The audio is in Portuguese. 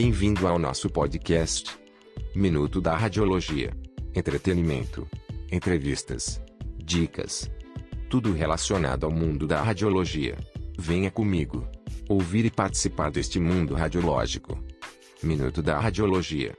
Bem-vindo ao nosso podcast. Minuto da Radiologia. Entretenimento. Entrevistas. Dicas. Tudo relacionado ao mundo da radiologia. Venha comigo. Ouvir e participar deste mundo radiológico. Minuto da Radiologia.